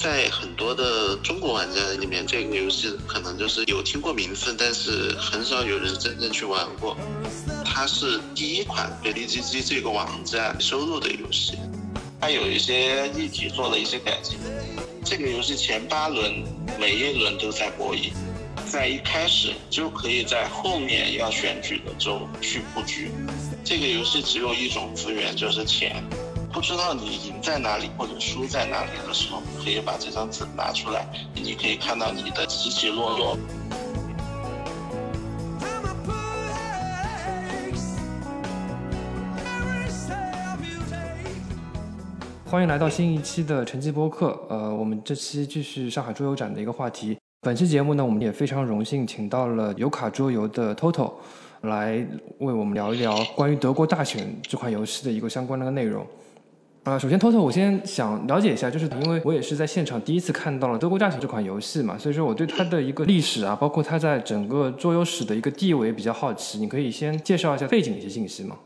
在很多的中国玩家里面，这个游戏可能就是有听过名字，但是很少有人真正去玩过。它是第一款被 BGG 这个网站收录的游戏，它有一些议题做了一些改进。这个游戏前八轮每一轮都在博弈，在一开始就可以在后面要选举的州去布局。这个游戏只有一种资源，就是钱。不知道你赢在哪里或者输在哪里的时候，可以把这张纸拿出来，你可以看到你的起起落落。欢迎来到新一期的晨记播客。呃，我们这期继续上海桌游展的一个话题。本期节目呢，我们也非常荣幸请到了有卡桌游的 Toto 来为我们聊一聊关于德国大选这款游戏的一个相关的内容。啊，首先，Toto，我先想了解一下，就是因为我也是在现场第一次看到了德国大选这款游戏嘛，所以说我对它的一个历史啊，包括它在整个桌游史的一个地位比较好奇。你可以先介绍一下背景一些信息吗？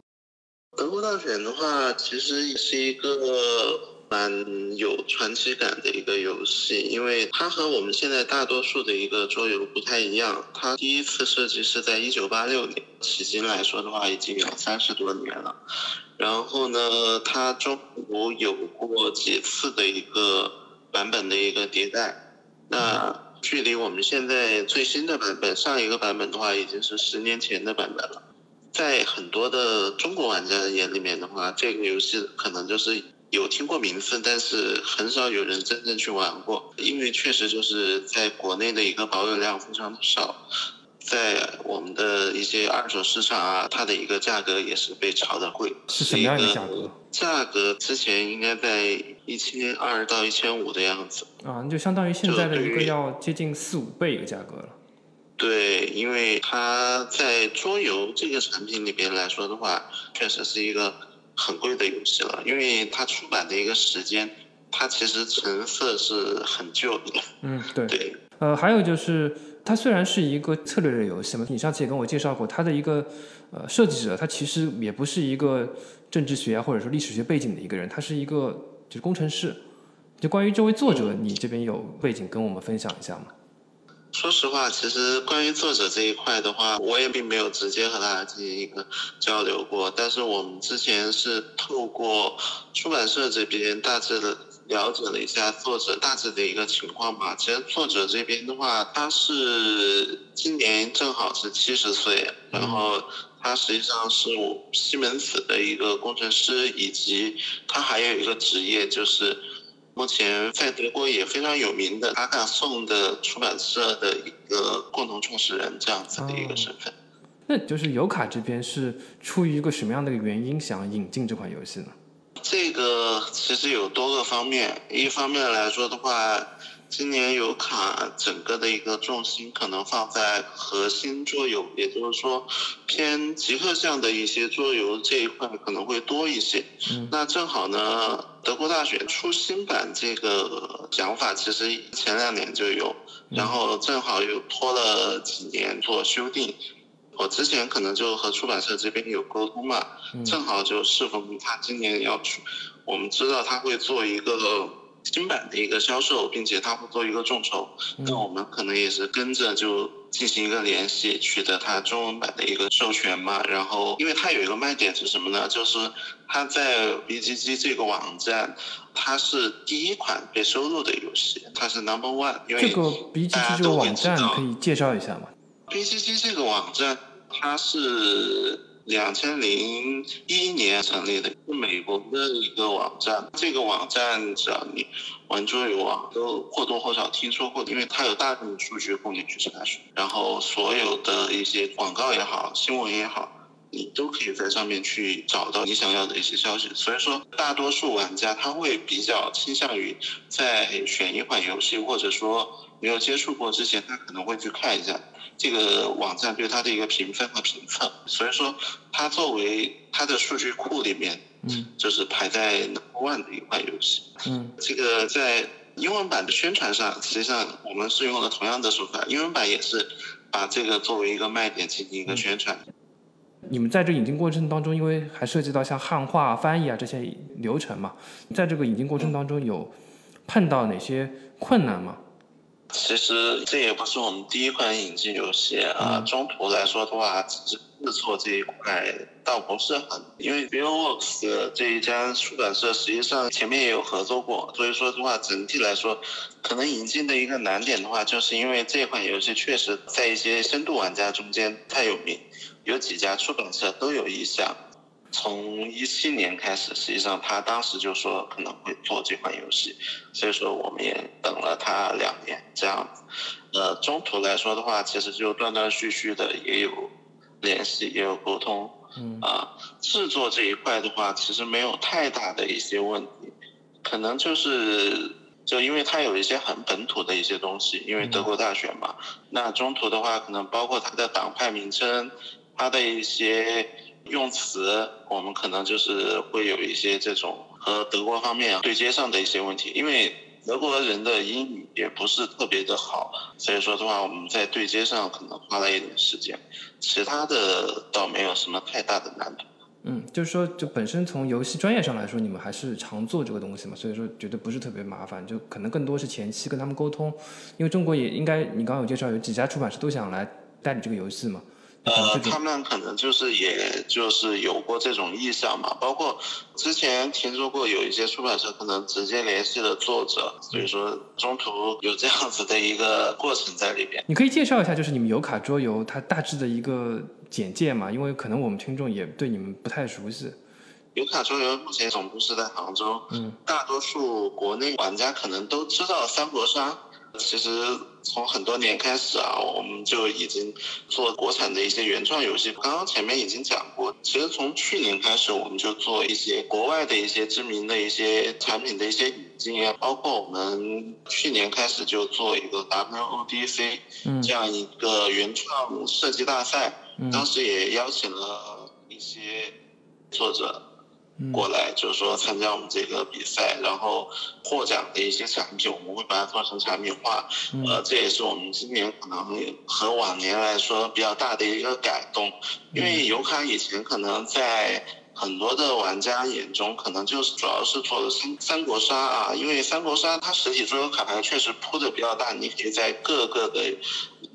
德国大选的话，其实也是一个蛮有传奇感的一个游戏，因为它和我们现在大多数的一个桌游不太一样。它第一次设计是在一九八六年，迄今来说的话，已经有三十多年了。然后呢，它中途有过几次的一个版本的一个迭代。那距离我们现在最新的版本，上一个版本的话，已经是十年前的版本了。在很多的中国玩家的眼里面的话，这个游戏可能就是有听过名字，但是很少有人真正去玩过，因为确实就是在国内的一个保有量非常的少。在我们的一些二手市场啊，它的一个价格也是被炒的贵，是什么样的价格？价格之前应该在一千二到一千五的样子。啊，那就相当于现在的一个要接近四五倍一个价格了。对，因为它在桌游这个产品里边来说的话，确实是一个很贵的游戏了，因为它出版的一个时间，它其实成色是很旧的。嗯，对。对。呃，还有就是。它虽然是一个策略类游戏嘛，你上次也跟我介绍过，它的一个呃设计者，他其实也不是一个政治学啊或者说历史学背景的一个人，他是一个就是工程师。就关于这位作者，你这边有背景跟我们分享一下吗？说实话，其实关于作者这一块的话，我也并没有直接和他进行一个交流过，但是我们之前是透过出版社这边大致的。了解了一下作者大致的一个情况吧。其实作者这边的话，他是今年正好是七十岁，然后他实际上是西门子的一个工程师，以及他还有一个职业就是目前在德国也非常有名的阿卡颂的出版社的一个共同创始人这样子的一个身份。那就是尤卡这边是出于一个什么样的一个原因想引进这款游戏呢？这个其实有多个方面，一方面来说的话，今年有卡整个的一个重心可能放在核心桌游，也就是说偏极客向的一些桌游这一块可能会多一些。那正好呢，德国大选出新版这个想法其实前两年就有，然后正好又拖了几年做修订。我之前可能就和出版社这边有沟通嘛，正好就适逢他今年要出，我们知道他会做一个新版的一个销售，并且他会做一个众筹，那我们可能也是跟着就进行一个联系，取得他中文版的一个授权嘛。然后，因为它有一个卖点是什么呢？就是它在 BGG 这个网站，它是第一款被收录的游戏，它是 Number One。因为这个 BGG 这个网站可以介绍一下吗 B C C 这个网站，它是两千零一年成立的，是美国的一个网站。这个网站只要你玩桌游啊，都或多或少听说过，因为它有大量的数据供你去查询。然后所有的一些广告也好，新闻也好，你都可以在上面去找到你想要的一些消息。所以说，大多数玩家他会比较倾向于在选一款游戏，或者说没有接触过之前，他可能会去看一下。这个网站对他的一个评分和评测，所以说它作为它的数据库里面，嗯，就是排在 number one 的一款游戏，嗯，这个在英文版的宣传上，实际上我们是用了同样的手法，英文版也是把这个作为一个卖点进行一个宣传。你们在这引进过程当中，因为还涉及到像汉化翻译啊这些流程嘛，在这个引进过程当中有碰到哪些困难吗？其实这也不是我们第一款引进游戏啊。中途来说的话，其实制作这一块倒不是很，因为 BioWorks 这一家出版社实际上前面也有合作过，所以说的话整体来说，可能引进的一个难点的话，就是因为这款游戏确实在一些深度玩家中间太有名，有几家出版社都有意向。从一七年开始，实际上他当时就说可能会做这款游戏，所以说我们也等了他两年这样子。呃，中途来说的话，其实就断断续续的也有联系，也有沟通。嗯。啊，制作这一块的话，其实没有太大的一些问题，可能就是就因为它有一些很本土的一些东西，因为德国大选嘛。那中途的话，可能包括它的党派名称，它的一些。用词，我们可能就是会有一些这种和德国方面对接上的一些问题，因为德国人的英语也不是特别的好，所以说的话，我们在对接上可能花了一点时间，其他的倒没有什么太大的难度。嗯，就是说，就本身从游戏专业上来说，你们还是常做这个东西嘛，所以说觉得不是特别麻烦，就可能更多是前期跟他们沟通，因为中国也应该，你刚刚有介绍有几家出版社都想来代理这个游戏嘛。呃，他们可能就是也就是有过这种意向嘛，包括之前听说过有一些出版社可能直接联系了作者，所以说中途有这样子的一个过程在里边。你可以介绍一下，就是你们有卡桌游它大致的一个简介嘛？因为可能我们听众也对你们不太熟悉。有卡桌游目前总部是在杭州，嗯，大多数国内玩家可能都知道三国杀。其实从很多年开始啊，我们就已经做国产的一些原创游戏。刚刚前面已经讲过，其实从去年开始，我们就做一些国外的一些知名的一些产品的一些引进啊，包括我们去年开始就做一个 WODC 这样一个原创设计大赛，当时也邀请了一些作者。过来就是说参加我们这个比赛，然后获奖的一些产品，我们会把它做成产品化。呃，这也是我们今年可能和往年来说比较大的一个改动。因为油卡以前可能在很多的玩家眼中，可能就是主要是做的三三国杀啊。因为三国杀它实体桌游卡牌确实铺的比较大，你可以在各个的。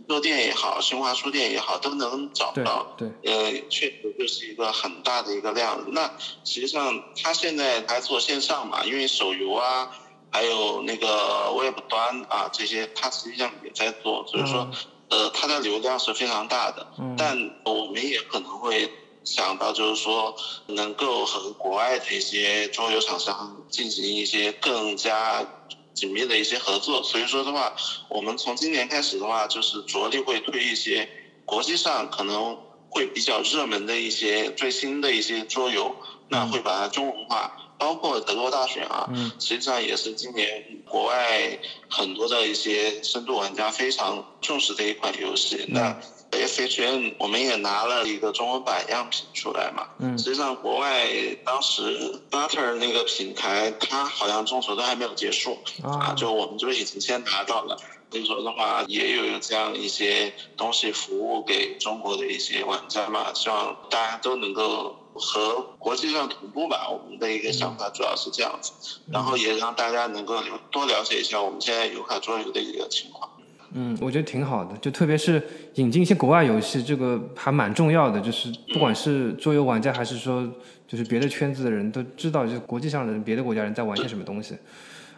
书店也好，新华书店也好，都能找到。对，呃，确实就是一个很大的一个量。那实际上，他现在还做线上嘛？因为手游啊，还有那个 Web 端啊，这些他实际上也在做。所以说，呃，它的流量是非常大的。嗯。但我们也可能会想到，就是说，能够和国外的一些桌游厂商进行一些更加。紧密的一些合作，所以说的话，我们从今年开始的话，就是着力会推一些国际上可能会比较热门的一些最新的一些桌游，那会把它中文化，包括德国大选啊，实际上也是今年国外很多的一些深度玩家非常重视的一款游戏，那。H N 我们也拿了一个中文版样品出来嘛，嗯，实际上国外当时 Butter 那个品牌，它好像众筹都还没有结束，啊，就我们就已经先拿到了，所以说的话也有这样一些东西服务给中国的一些玩家嘛，希望大家都能够和国际上同步吧，我们的一个想法主要是这样子，然后也让大家能够多了解一下我们现在游卡桌游的一个情况。嗯，我觉得挺好的，就特别是引进一些国外游戏，这个还蛮重要的。就是不管是桌游玩家，还是说就是别的圈子的人都知道，就是国际上的人别的国家人在玩些什么东西。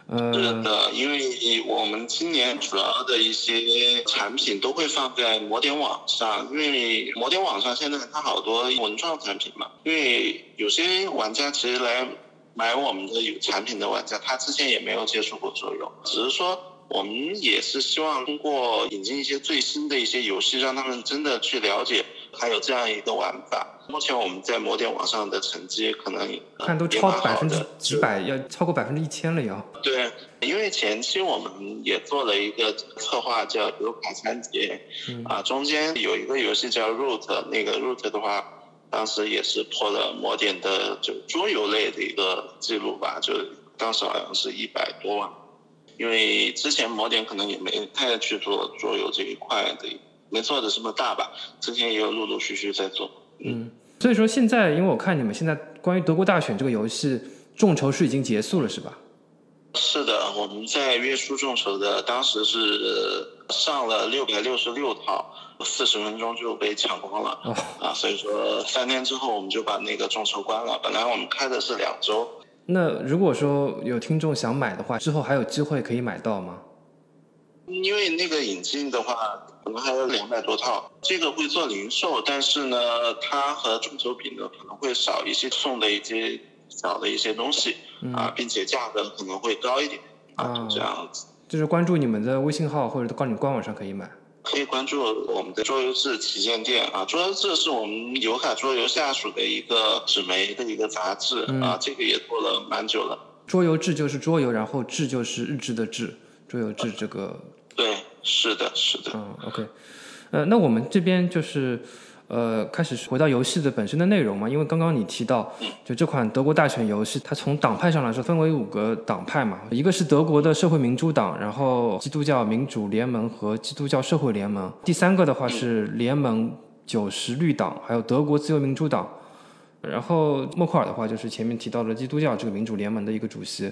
呃，对的，因为我们今年主要的一些产品都会放在魔点网上，因为魔点网上现在它好多文创产品嘛。因为有些玩家其实来买我们的有产品的玩家，他之前也没有接触过桌游，只是说。我们也是希望通过引进一些最新的一些游戏，让他们真的去了解，还有这样一个玩法。目前我们在魔点网上的成绩可能看都超百分之几百，要超过百分之一千了要。对，因为前期我们也做了一个策划叫“游卡三节”，啊，中间有一个游戏叫 Root，那个 Root 的话，当时也是破了魔点的就桌游类的一个记录吧，就当时好像是一百多万。因为之前锚点可能也没太去做桌游这一块的，没做的这么大吧。之前也有陆陆续续在做。嗯，所以说现在，因为我看你们现在关于德国大选这个游戏众筹是已经结束了，是吧？是的，我们在月初众筹的，当时是上了六百六十六套，四十分钟就被抢光了。哦，啊，所以说三天之后我们就把那个众筹关了。本来我们开的是两周，那如果说有听众想买的话，之后还有机会可以买到吗？因为那个引进的话，可能还有两百多套，这个会做零售，但是呢，它和众筹品呢可能会少一些送的一些小的一些东西啊，并且价格可能会高一点啊，就这样子。就是关注你们的微信号或者到你官网上可以买。可以关注我们的桌游志旗舰店啊，桌游志是我们游卡桌游下属的一个纸媒的一个杂志啊，这个也做了蛮久了。桌游志就是桌游，然后志就是日志的志，桌游志这个。对，是的，是的。嗯，OK，呃，那我们这边就是呃，开始回到游戏的本身的内容嘛，因为刚刚你提到，就这款德国大选游戏，它从党派上来说分为五个党派嘛，一个是德国的社会民主党，然后基督教民主联盟和基督教社会联盟，第三个的话是联盟九十绿党，还有德国自由民主党，然后默克尔的话就是前面提到的基督教这个民主联盟的一个主席，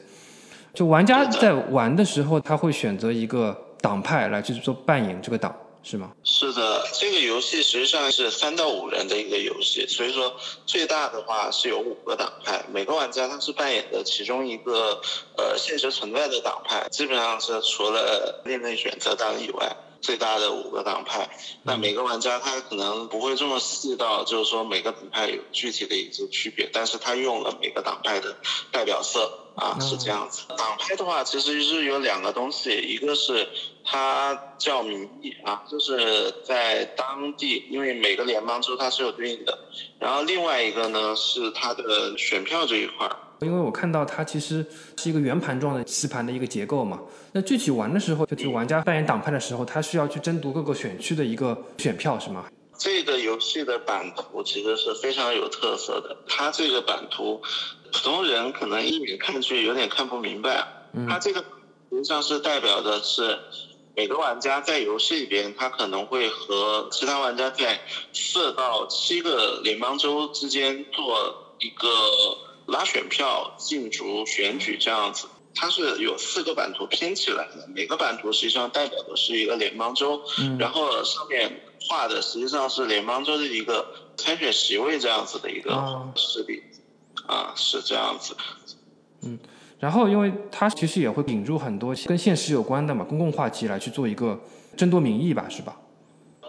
就玩家在玩的时候，他会选择一个。党派来去做扮演这个党是吗？是的，这个游戏实际上是三到五人的一个游戏，所以说最大的话是有五个党派，每个玩家他是扮演的其中一个呃现实存在的党派，基本上是除了另类选择党以外。最大的五个党派，那每个玩家他可能不会这么细到，就是说每个党派有具体的一些区别，但是他用了每个党派的代表色啊，是这样子。党派的话，其实是有两个东西，一个是它叫民意啊，就是在当地，因为每个联邦州它是有对应的，然后另外一个呢是它的选票这一块儿。因为我看到它其实是一个圆盘状的棋盘的一个结构嘛，那具体玩的时候，就是玩家扮演党派的时候，他需要去争夺各个选区的一个选票，是吗？这个游戏的版图其实是非常有特色的，它这个版图，普通人可能一眼看去有点看不明白，它这个实际上是代表的是每个玩家在游戏里边，他可能会和其他玩家在四到七个联邦州之间做一个。拉选票、竞逐、选举这样子，它是有四个版图拼起来的，每个版图实际上代表的是一个联邦州，然后上面画的实际上是联邦州的一个参选席位这样子的一个势力，啊，是这样子。嗯，然后因为它其实也会引入很多跟现实有关的嘛，公共话题来去做一个争夺民意吧，是吧？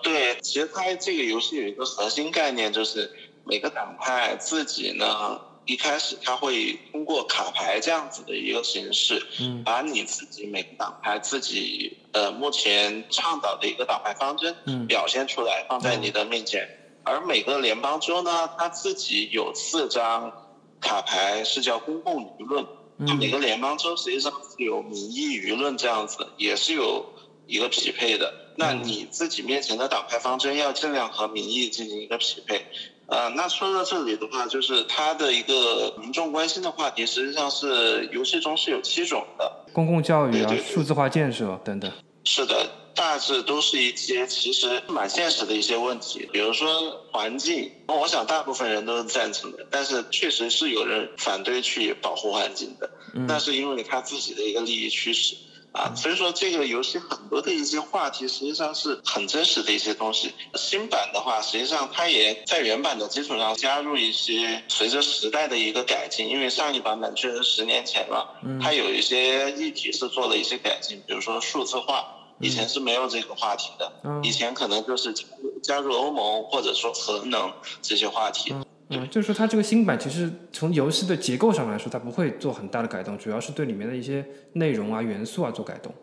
对，其实它这个游戏有一个核心概念，就是每个党派自己呢。一开始他会通过卡牌这样子的一个形式，嗯，把你自己每个党派自己呃目前倡导的一个党派方针，嗯，表现出来放在你的面前。而每个联邦州呢，他自己有四张卡牌是叫公共舆论，嗯，每个联邦州实际上是有民意舆论这样子，也是有一个匹配的。那你自己面前的党派方针要尽量和民意进行一个匹配。呃，那说到这里的话，就是它的一个民众关心的话题，实际上是游戏中是有七种的，公共教育啊、数字化建设等等。是的，大致都是一些其实蛮现实的一些问题，比如说环境，我想大部分人都是赞成的，但是确实是有人反对去保护环境的，那是因为他自己的一个利益驱使。啊，所以说这个游戏很多的一些话题实际上是很真实的一些东西。新版的话，实际上它也在原版的基础上加入一些随着时代的一个改进，因为上一版本确实十年前了，它有一些议题是做了一些改进，比如说数字化，以前是没有这个话题的，以前可能就是加入加入欧盟或者说核能这些话题。嗯，就是说它这个新版其实从游戏的结构上来说，它不会做很大的改动，主要是对里面的一些内容啊、元素啊做改动。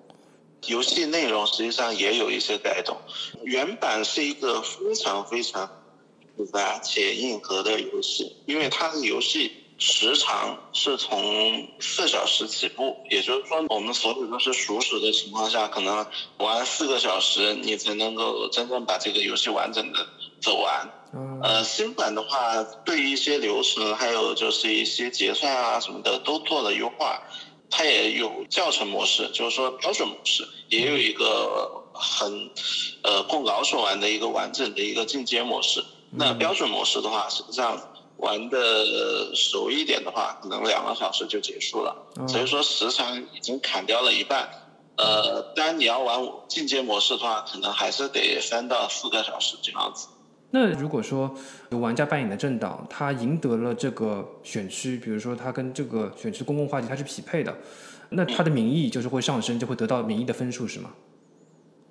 游戏内容实际上也有一些改动。原版是一个非常非常复杂且硬核的游戏，因为它的游戏时长是从四小时起步，也就是说我们所有都是熟手的情况下，可能玩四个小时你才能够真正把这个游戏完整的走完。呃，新版的话，对于一些流程，还有就是一些结算啊什么的，都做了优化。它也有教程模式，就是说标准模式，也有一个很呃供老手玩的一个完整的一个进阶模式。那标准模式的话，实际上玩的熟一点的话，可能两个小时就结束了。所以说时长已经砍掉了一半。呃，当然你要玩进阶模式的话，可能还是得三到四个小时这样子。那如果说有玩家扮演的政党，他赢得了这个选区，比如说他跟这个选区公共话题它是匹配的，那他的民意就是会上升，就会得到民意的分数，是吗？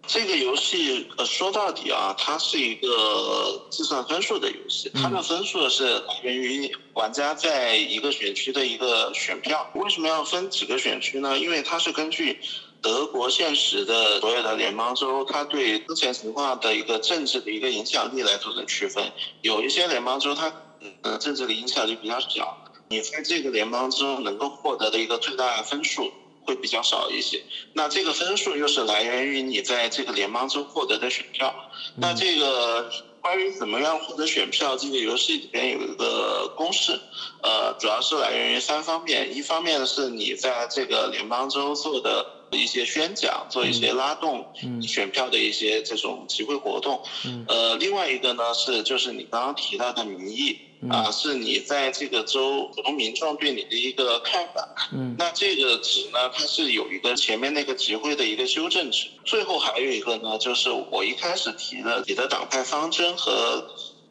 这个游戏呃说到底啊，它是一个计算分数的游戏，它的分数是来源于玩家在一个选区的一个选票。为什么要分几个选区呢？因为它是根据德国现实的所有的联邦州，它对当前情况的一个政治的一个影响力来做成区分。有一些联邦州它呃政治的影响力比较小，你在这个联邦州能够获得的一个最大分数。会比较少一些，那这个分数又是来源于你在这个联邦中获得的选票。那这个关于怎么样获得选票，这个游戏里边有一个公式，呃，主要是来源于三方面，一方面是你在这个联邦州做的一些宣讲，做一些拉动选票的一些这种集会活动，呃，另外一个呢是就是你刚刚提到的民意。啊，是你在这个州普通民众对你的一个看法。嗯，那这个值呢，它是有一个前面那个集会的一个修正值。最后还有一个呢，就是我一开始提的你的党派方针和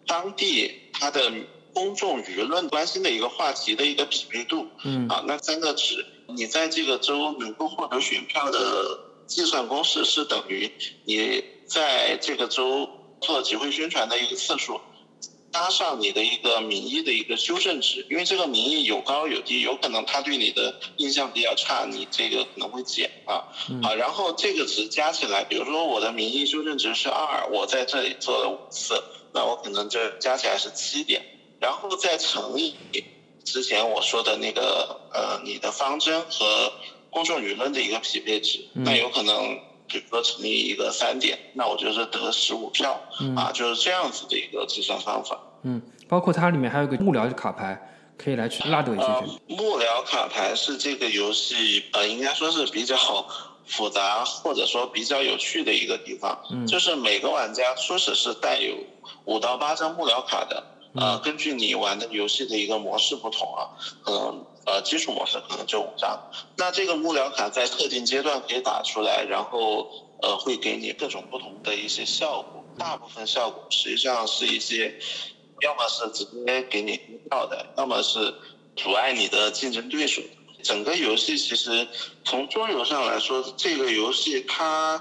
当地它的公众舆论关心的一个话题的一个匹配度。嗯，啊，那三个值，你在这个州能够获得选票的计算公式是等于你在这个州做集会宣传的一个次数。加上你的一个民意的一个修正值，因为这个民意有高有低，有可能他对你的印象比较差，你这个可能会减啊。好，然后这个值加起来，比如说我的民意修正值是二，我在这里做了五次，那我可能这加起来是七点，然后再乘以之前我说的那个呃你的方针和公众舆论的一个匹配值，那有可能。比如说乘以一个三点，那我就是得十五票，啊，就是这样子的一个计算方法。嗯，包括它里面还有个幕僚卡牌，可以来去拉得一些幕僚卡牌是这个游戏呃，应该说是比较复杂或者说比较有趣的一个地方。嗯，就是每个玩家初始是带有五到八张幕僚卡的，呃，根据你玩的游戏的一个模式不同啊，可能。呃，基础模式可能就五张，那这个幕僚卡在特定阶段可以打出来，然后呃会给你各种不同的一些效果。大部分效果实际上是一些，要么是直接给你票的，要么是阻碍你的竞争对手。整个游戏其实从桌游上来说，这个游戏它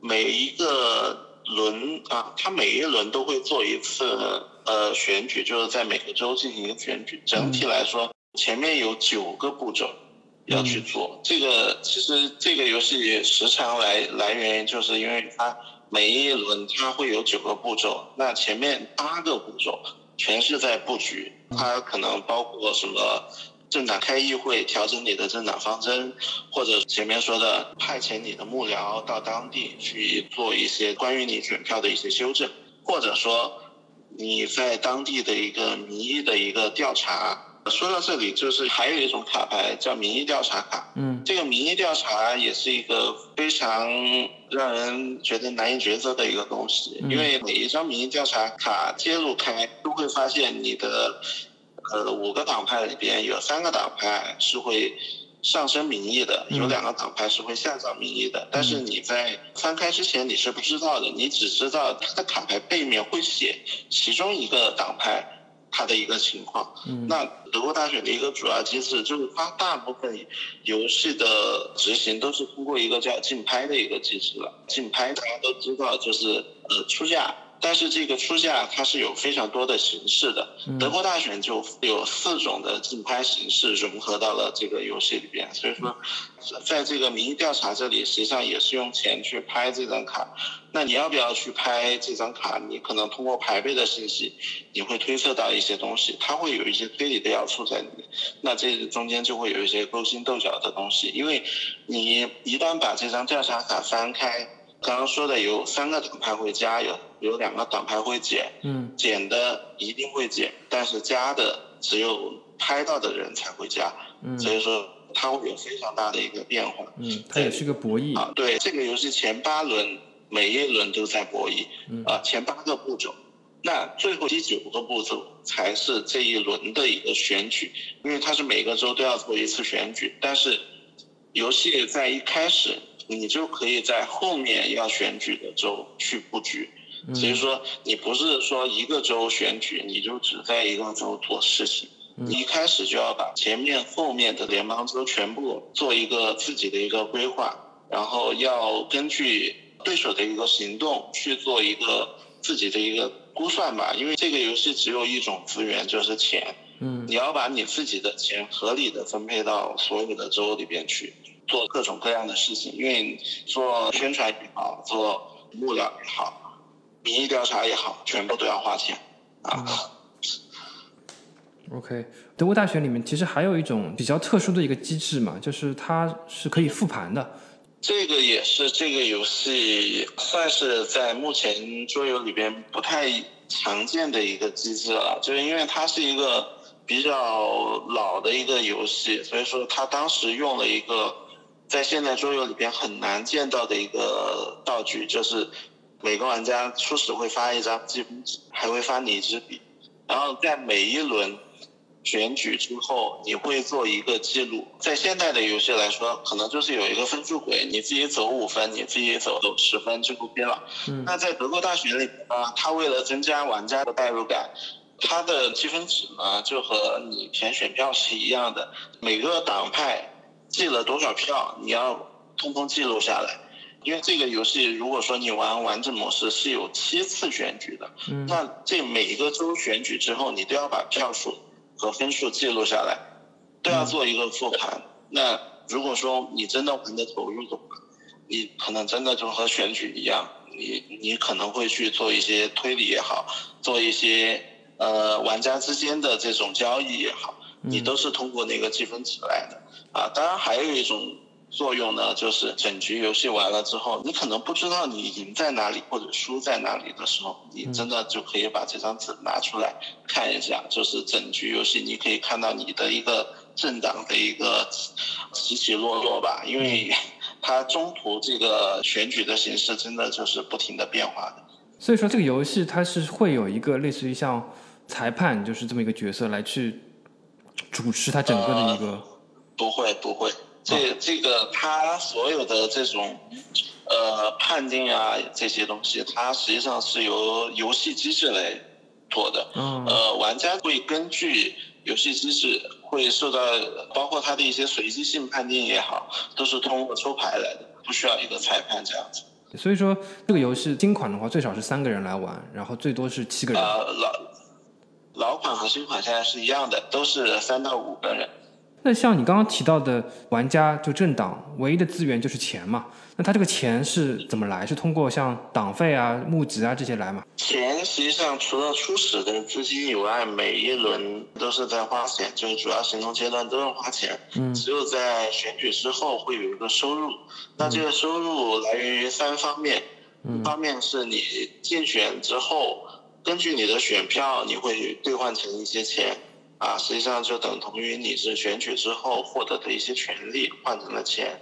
每一个轮啊，它每一轮都会做一次呃选举，就是在每个州进行一个选举。整体来说。前面有九个步骤要去做，这个其实这个游戏时长来来源于就是因为它每一轮它会有九个步骤，那前面八个步骤全是在布局，它可能包括什么政党开议会调整你的政党方针，或者前面说的派遣你的幕僚到当地去做一些关于你选票的一些修正，或者说你在当地的一个民意的一个调查。说到这里，就是还有一种卡牌叫民意调查卡。嗯，这个民意调查也是一个非常让人觉得难以抉择的一个东西，因为每一张民意调查卡揭露开，都会发现你的呃五个党派里边有三个党派是会上升民意的，有两个党派是会下降民意的。但是你在翻开之前你是不知道的，你只知道它的卡牌背面会写其中一个党派。它的一个情况，那德国大选的一个主要机制就是它大部分游戏的执行都是通过一个叫竞拍的一个机制了。竞拍大家都知道就是呃出价。但是这个出价它是有非常多的形式的，德国大选就有四种的竞拍形式融合到了这个游戏里边，所以说，在这个民意调查这里，实际上也是用钱去拍这张卡。那你要不要去拍这张卡？你可能通过排位的信息，你会推测到一些东西，它会有一些推理的要素在里面。那这中间就会有一些勾心斗角的东西，因为你一旦把这张调查卡翻开。刚刚说的有三个党派会加，有有两个党派会减，嗯，减的一定会减，但是加的只有拍到的人才会加，嗯，所以说它会有非常大的一个变化，嗯，它也是个博弈。啊，对，这个游戏前八轮每一轮都在博弈，啊，前八个步骤，那最后第九个步骤才是这一轮的一个选举，因为它是每个州都要做一次选举，但是游戏在一开始你就可以在后面要选举的州去布局，所以说你不是说一个州选举你就只在一个州做事情，你一开始就要把前面后面的联邦州全部做一个自己的一个规划，然后要根据对手的一个行动去做一个自己的一个。估算吧，因为这个游戏只有一种资源，就是钱。嗯，你要把你自己的钱合理的分配到所有的州里边去，做各种各样的事情。因为做宣传也好，做幕僚也好，民意调查也好，全部都要花钱啊。OK，德国大学里面其实还有一种比较特殊的一个机制嘛，就是它是可以复盘的。这个也是这个游戏算是在目前桌游里边不太常见的一个机制了，就是因为它是一个比较老的一个游戏，所以说它当时用了一个在现代桌游里边很难见到的一个道具，就是每个玩家初始会发一张积分纸，还会发你一支笔，然后在每一轮。选举之后，你会做一个记录。在现代的游戏来说，可能就是有一个分数轨，你自己走五分，你自己走走十分就 OK 了。那在德国大学里面呢，它为了增加玩家的代入感，它的积分纸呢就和你填选票是一样的。每个党派记了多少票，你要通通记录下来。因为这个游戏，如果说你玩完整模式是有七次选举的，那这每一个州选举之后，你都要把票数。和分数记录下来，都要做一个复盘。那如果说你真的玩的投入的话，你可能真的就和选举一样，你你可能会去做一些推理也好，做一些呃玩家之间的这种交易也好，你都是通过那个积分值来的啊。当然还有一种。作用呢，就是整局游戏完了之后，你可能不知道你赢在哪里或者输在哪里的时候，你真的就可以把这张纸拿出来看一下，就是整局游戏你可以看到你的一个政党的一个起起落落吧，因为它中途这个选举的形式真的就是不停的变化的。所以说这个游戏它是会有一个类似于像裁判就是这么一个角色来去主持它整个的一个。不会不会。这这个它所有的这种，呃判定啊这些东西，它实际上是由游戏机制来做的。嗯。呃，玩家会根据游戏机制会受到，包括它的一些随机性判定也好，都是通过抽牌来的，不需要一个裁判这样子。所以说，这个游戏新款的话，最少是三个人来玩，然后最多是七个人。呃，老老款和新款现在是一样的，都是三到五个人。那像你刚刚提到的玩家就政党唯一的资源就是钱嘛？那他这个钱是怎么来？是通过像党费啊、募集啊这些来吗？钱实际上除了初始的资金以外，每一轮都是在花钱，就是主要行动阶段都要花钱。嗯。只有在选举之后会有一个收入，那这个收入来源于三方面，一方面是你竞选之后，根据你的选票，你会兑换成一些钱。啊，实际上就等同于你是选举之后获得的一些权利换成了钱。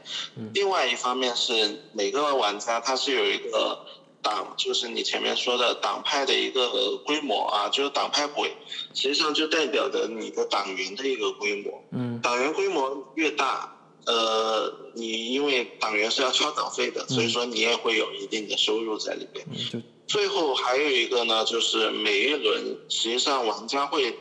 另外一方面是每个玩家他是有一个党，就是你前面说的党派的一个规模啊，就是党派鬼，实际上就代表着你的党员的一个规模。嗯。党员规模越大，呃，你因为党员是要交党费的，所以说你也会有一定的收入在里边。最后还有一个呢，就是每一轮实际上玩家会。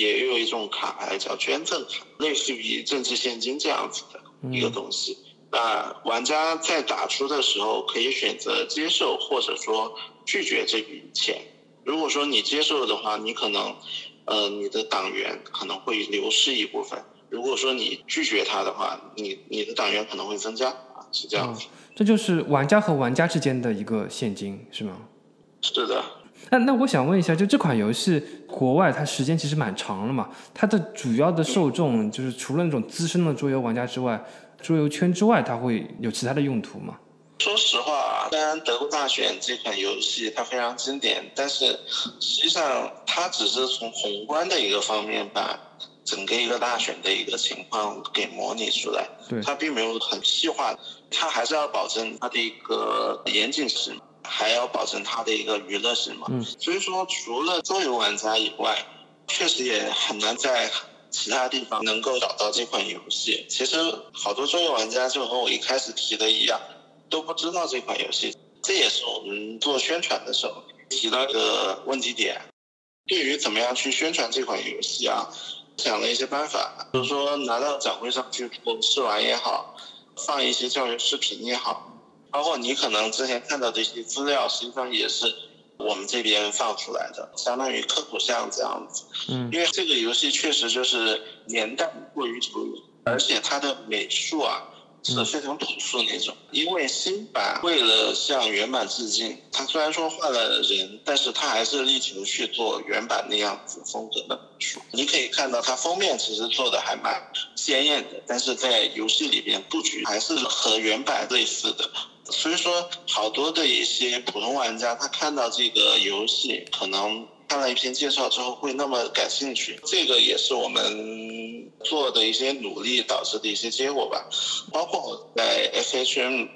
也有一种卡牌叫捐赠卡，类似于政治现金这样子的一个东西。那玩家在打出的时候可以选择接受或者说拒绝这笔钱。如果说你接受的话，你可能，呃，你的党员可能会流失一部分；如果说你拒绝他的话，你你的党员可能会增加啊，是这样子。这就是玩家和玩家之间的一个现金，是吗？是的。那那我想问一下，就这款游戏国外它时间其实蛮长了嘛？它的主要的受众就是除了那种资深的桌游玩家之外，桌游圈之外，它会有其他的用途吗？说实话，虽然德国大选这款游戏它非常经典，但是实际上它只是从宏观的一个方面把整个一个大选的一个情况给模拟出来，对，它并没有很细化，它还是要保证它的一个严谨性。还要保证它的一个娱乐性嘛。嗯。所以说，除了桌游玩家以外，确实也很难在其他地方能够找到这款游戏。其实好多桌游玩家就和我一开始提的一样，都不知道这款游戏。这也是我们做宣传的时候提到一个问题点。对于怎么样去宣传这款游戏啊，想了一些办法，比如说拿到展会上去试玩也好，放一些教学视频也好，包括你可能之前看到的一些资料，实际上也是我们这边放出来的，相当于科普像这样子。嗯。因为这个游戏确实就是年代过于久远，而且它的美术啊。是非常朴素那种，因为新版为了向原版致敬，它虽然说换了人，但是它还是力求去做原版那样子风格的美术。你可以看到它封面其实做的还蛮鲜艳的，但是在游戏里边布局还是和原版类似的。所以说，好多的一些普通玩家，他看到这个游戏，可能看了一篇介绍之后会那么感兴趣，这个也是我们。做的一些努力导致的一些结果吧，包括在 FHM，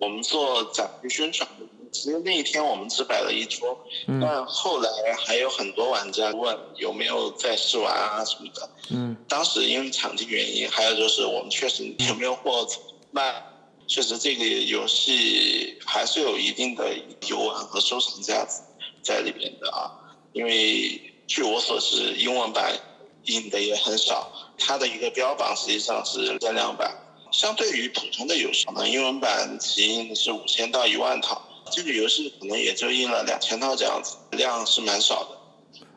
我们做展会宣传，其实那一天我们只摆了一桌，但后来还有很多玩家问有没有在试玩啊什么的。嗯。当时因为场地原因，还有就是我们确实有没有货卖，确实这个游戏还是有一定的游玩和收藏价值在里面的啊，因为据我所知，英文版印的也很少。它的一个标榜实际上是限量版，相对于普通的游戏呢，英文版起印是五千到一万套，这个游戏可能也就印了两千套这样子，量是蛮少的。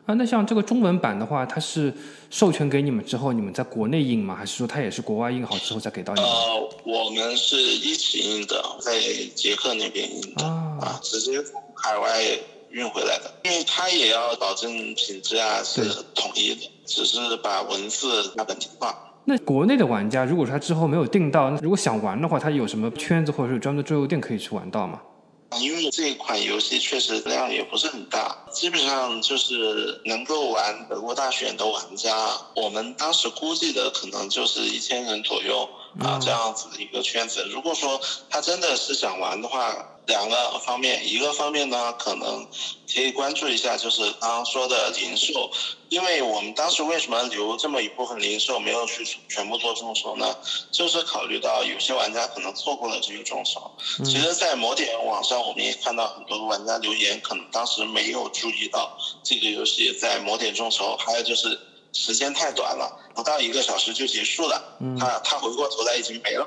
啊，那像这个中文版的话，它是授权给你们之后，你们在国内印吗？还是说它也是国外印好之后再给到你们？呃，我们是一起印的，在捷克那边印的啊，直接从海外运回来的，因为它也要保证品质啊是统一的。只是把文字加本地化。那国内的玩家，如果说他之后没有订到，如果想玩的话，他有什么圈子或者是专门的桌游店可以去玩到吗？因为这款游戏确实量也不是很大，基本上就是能够玩德国大选的玩家，我们当时估计的可能就是一千人左右。啊这样子的一个圈子。如果说他真的是想玩的话，两个方面，一个方面呢，可能可以关注一下，就是刚刚说的零售，因为我们当时为什么留这么一部分零售，没有去全部做众筹呢？就是考虑到有些玩家可能错过了这个众筹。其实，在某点网上，我们也看到很多玩家留言，可能当时没有注意到这个游戏在某点众筹，还有就是时间太短了，不到一个小时就结束了，他他回过头来已经没了。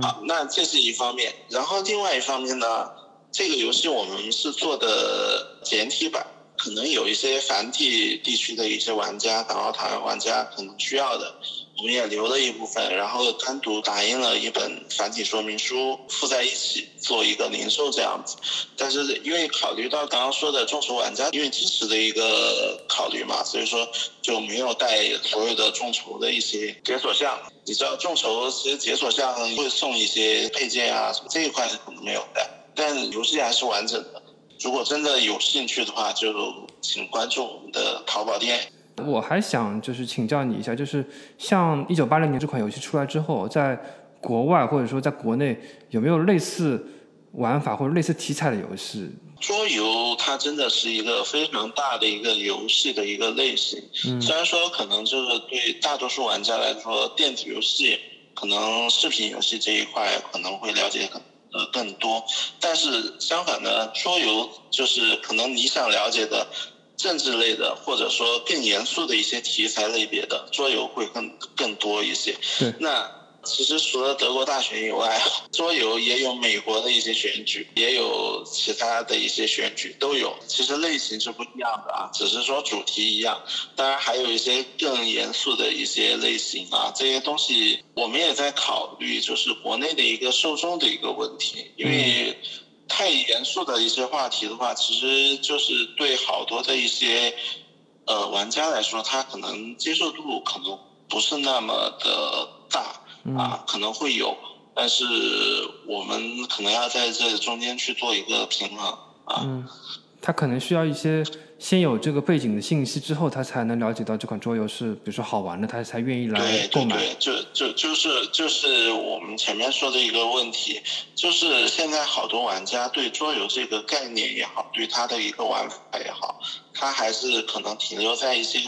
好，那这是一方面，然后另外一方面呢，这个游戏我们是做的简体版，可能有一些繁体地区的一些玩家，港澳台玩家可能需要的。我们也留了一部分，然后单独打印了一本繁体说明书，附在一起做一个零售这样子。但是因为考虑到刚刚说的众筹玩家因为支持的一个考虑嘛，所以说就没有带所有的众筹的一些解锁项。你知道众筹其实解锁项会送一些配件啊，什么这一块是可能没有带，但游戏还是完整的。如果真的有兴趣的话，就请关注我们的淘宝店。我还想就是请教你一下，就是像一九八零年这款游戏出来之后，在国外或者说在国内有没有类似玩法或者类似题材的游戏？桌游它真的是一个非常大的一个游戏的一个类型。嗯。虽然说可能就是对大多数玩家来说，电子游戏可能视频游戏这一块可能会了解呃更多，但是相反呢，桌游就是可能你想了解的。政治类的，或者说更严肃的一些题材类别的桌游会更更多一些。对，那其实除了德国大选以外，桌游也有美国的一些选举，也有其他的一些选举都有。其实类型是不一样的啊，只是说主题一样。当然还有一些更严肃的一些类型啊，这些东西我们也在考虑，就是国内的一个受众的一个问题，因为。太严肃的一些话题的话，其实就是对好多的一些呃玩家来说，他可能接受度可能不是那么的大啊，可能会有，但是我们可能要在这中间去做一个平衡啊。他可能需要一些先有这个背景的信息之后，他才能了解到这款桌游是，比如说好玩的，他才愿意来购买。对对对，就就就是就是我们前面说的一个问题，就是现在好多玩家对桌游这个概念也好，对它的一个玩法也好，他还是可能停留在一些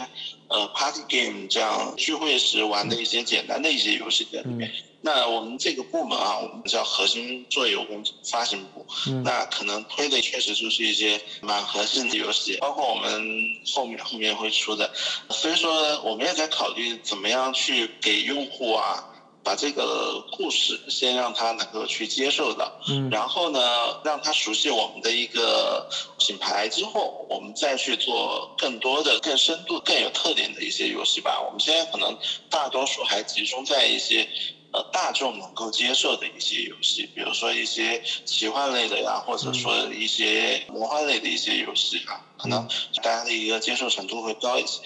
呃 party game 这样聚会时玩的一些简单的一些游戏里面。那我们这个部门啊，我们叫核心做游公发行部，那可能推的确实就是一些蛮核心的游戏，包括我们后面后面会出的，所以说我们也在考虑怎么样去给用户啊，把这个故事先让他能够去接受到，然后呢，让他熟悉我们的一个品牌之后，我们再去做更多的、更深度、更有特点的一些游戏吧。我们现在可能大多数还集中在一些。呃，大众能够接受的一些游戏，比如说一些奇幻类的呀，或者说一些魔幻类的一些游戏啊，可能大家的一个接受程度会高一些。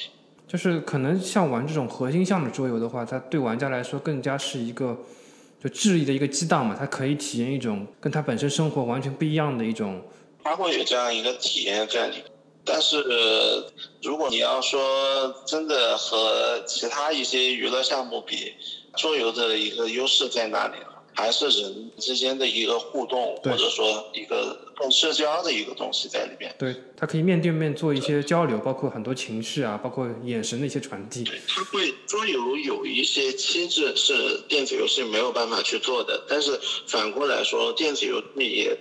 就是可能像玩这种核心项的桌游的话，它对玩家来说更加是一个就智力的一个激荡嘛，它可以体验一种跟他本身生活完全不一样的一种。它会有这样一个体验在里，但是如果你要说真的和其他一些娱乐项目比。桌游的一个优势在哪里呢？还是人之间的一个互动，或者说一个更社交的一个东西在里面。对，它可以面对面做一些交流，包括很多情绪啊，包括眼神的一些传递。对，它会桌游有一些机制是电子游戏没有办法去做的，但是反过来说，电子游戏也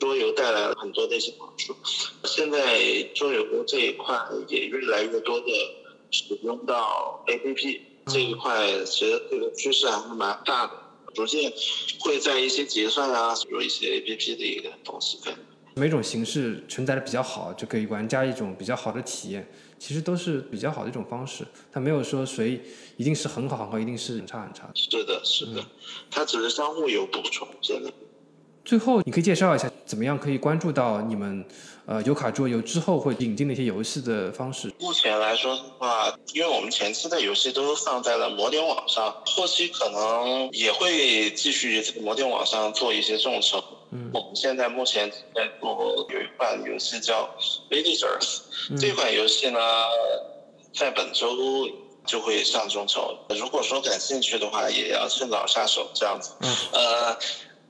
桌游带来了很多的一些好处。现在桌游这一块也越来越多的使用到 APP。这一块其实这个趋势还是蛮大的，逐渐会在一些结算啊，有一些 A P P 的一个东西在。每种形式承载的比较好，就给玩家一种比较好的体验，其实都是比较好的一种方式。它没有说谁一定是很好很好，一定是很差很差。是的，是的，它只是相互有补充，真的。最后，你可以介绍一下怎么样可以关注到你们，呃，有卡桌游之后会引进的一些游戏的方式。目前来说的话，因为我们前期的游戏都放在了魔点网上，后期可能也会继续在魔点网上做一些众筹。嗯，我们现在目前在做有一款游戏叫《Villagers》，这款游戏呢，在本周就会上众筹。如果说感兴趣的话，也要趁早下手，这样子。嗯，呃。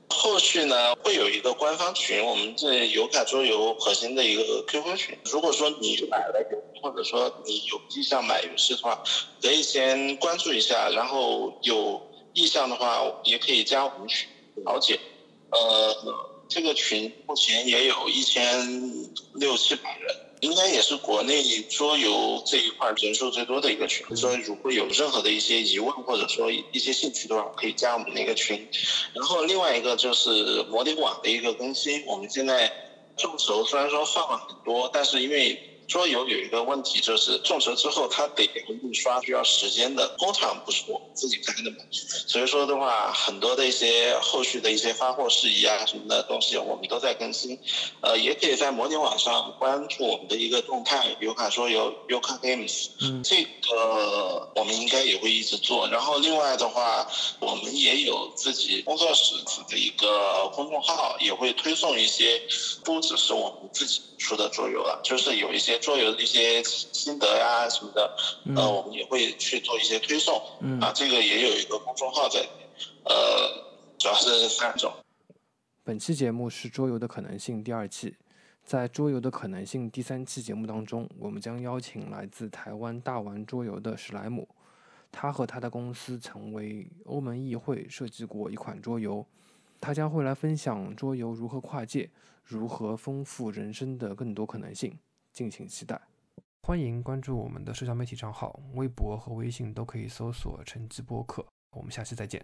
后续呢会有一个官方群，我们这有卡桌游核心的一个 QQ 群。如果说你买了游，或者说你有意向买游戏的话，可以先关注一下，然后有意向的话也可以加我们群了解。呃，这个群目前也有一千六七百人。应该也是国内桌游这一块人数最多的一个群，所以如果有任何的一些疑问或者说一些兴趣的话，可以加我们那个群。然后另外一个就是魔点网的一个更新，我们现在众筹虽然说放了很多，但是因为。桌游有一个问题，就是众筹之后它得印刷，需要时间的。工厂不是我们自己开的嘛，所以说的话，很多的一些后续的一些发货事宜啊什么的东西，我们都在更新。呃，也可以在模拟网上关注我们的一个动态，有卡桌游，有卡 games。嗯，这个我们应该也会一直做。然后另外的话，我们也有自己工作室的一个公众号，也会推送一些，不只是我们自己出的桌游了，就是有一些。桌游的一些心得呀什么的，呃，我们也会去做一些推送，啊，这个也有一个公众号在，呃，主要是三种。本期节目是《桌游的可能性》第二期，在《桌游的可能性》第三期节目当中，我们将邀请来自台湾大玩桌游的史莱姆，他和他的公司曾为欧盟议会设计过一款桌游，他将会来分享桌游如何跨界，如何丰富人生的更多可能性。敬请期待，欢迎关注我们的社交媒体账号，微博和微信都可以搜索“晨记播客”。我们下期再见。